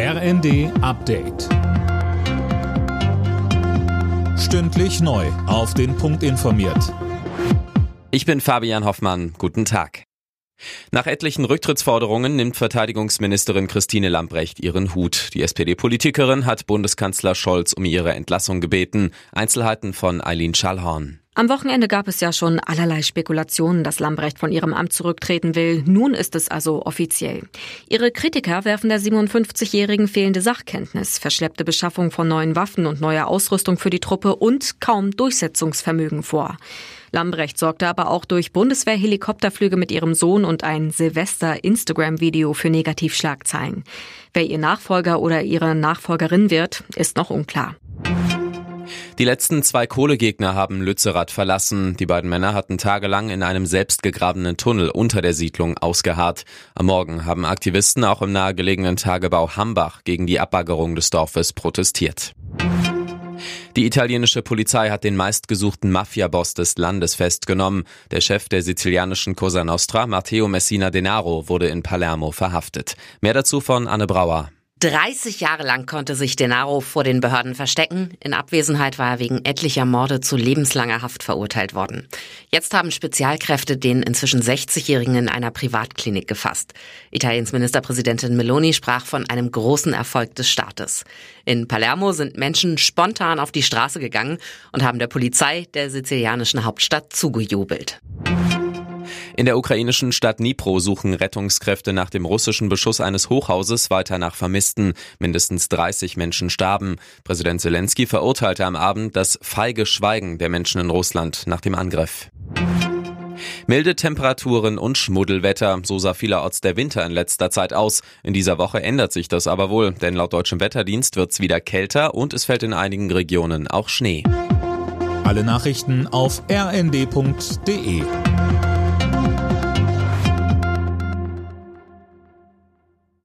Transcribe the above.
RND Update. Stündlich neu. Auf den Punkt informiert. Ich bin Fabian Hoffmann. Guten Tag. Nach etlichen Rücktrittsforderungen nimmt Verteidigungsministerin Christine Lambrecht ihren Hut. Die SPD-Politikerin hat Bundeskanzler Scholz um ihre Entlassung gebeten. Einzelheiten von Eileen Schallhorn. Am Wochenende gab es ja schon allerlei Spekulationen, dass Lambrecht von ihrem Amt zurücktreten will. Nun ist es also offiziell. Ihre Kritiker werfen der 57-Jährigen fehlende Sachkenntnis, verschleppte Beschaffung von neuen Waffen und neuer Ausrüstung für die Truppe und kaum Durchsetzungsvermögen vor. Lambrecht sorgte aber auch durch Bundeswehr-Helikopterflüge mit ihrem Sohn und ein Silvester-Instagram-Video für Negativschlagzeilen. Wer ihr Nachfolger oder ihre Nachfolgerin wird, ist noch unklar. Die letzten zwei Kohlegegner haben Lützerath verlassen. Die beiden Männer hatten tagelang in einem selbstgegrabenen Tunnel unter der Siedlung ausgeharrt. Am Morgen haben Aktivisten auch im nahegelegenen Tagebau Hambach gegen die Abbaggerung des Dorfes protestiert. Die italienische Polizei hat den meistgesuchten Mafiaboss des Landes festgenommen. Der Chef der sizilianischen Cosa Nostra, Matteo Messina Denaro, wurde in Palermo verhaftet. Mehr dazu von Anne Brauer. 30 Jahre lang konnte sich Denaro vor den Behörden verstecken. In Abwesenheit war er wegen etlicher Morde zu lebenslanger Haft verurteilt worden. Jetzt haben Spezialkräfte den inzwischen 60-Jährigen in einer Privatklinik gefasst. Italiens Ministerpräsidentin Meloni sprach von einem großen Erfolg des Staates. In Palermo sind Menschen spontan auf die Straße gegangen und haben der Polizei der sizilianischen Hauptstadt zugejubelt. In der ukrainischen Stadt Dnipro suchen Rettungskräfte nach dem russischen Beschuss eines Hochhauses weiter nach Vermissten. Mindestens 30 Menschen starben. Präsident Zelensky verurteilte am Abend das feige Schweigen der Menschen in Russland nach dem Angriff. Milde Temperaturen und Schmuddelwetter, so sah vielerorts der Winter in letzter Zeit aus. In dieser Woche ändert sich das aber wohl, denn laut deutschem Wetterdienst wird es wieder kälter und es fällt in einigen Regionen auch Schnee. Alle Nachrichten auf rnd.de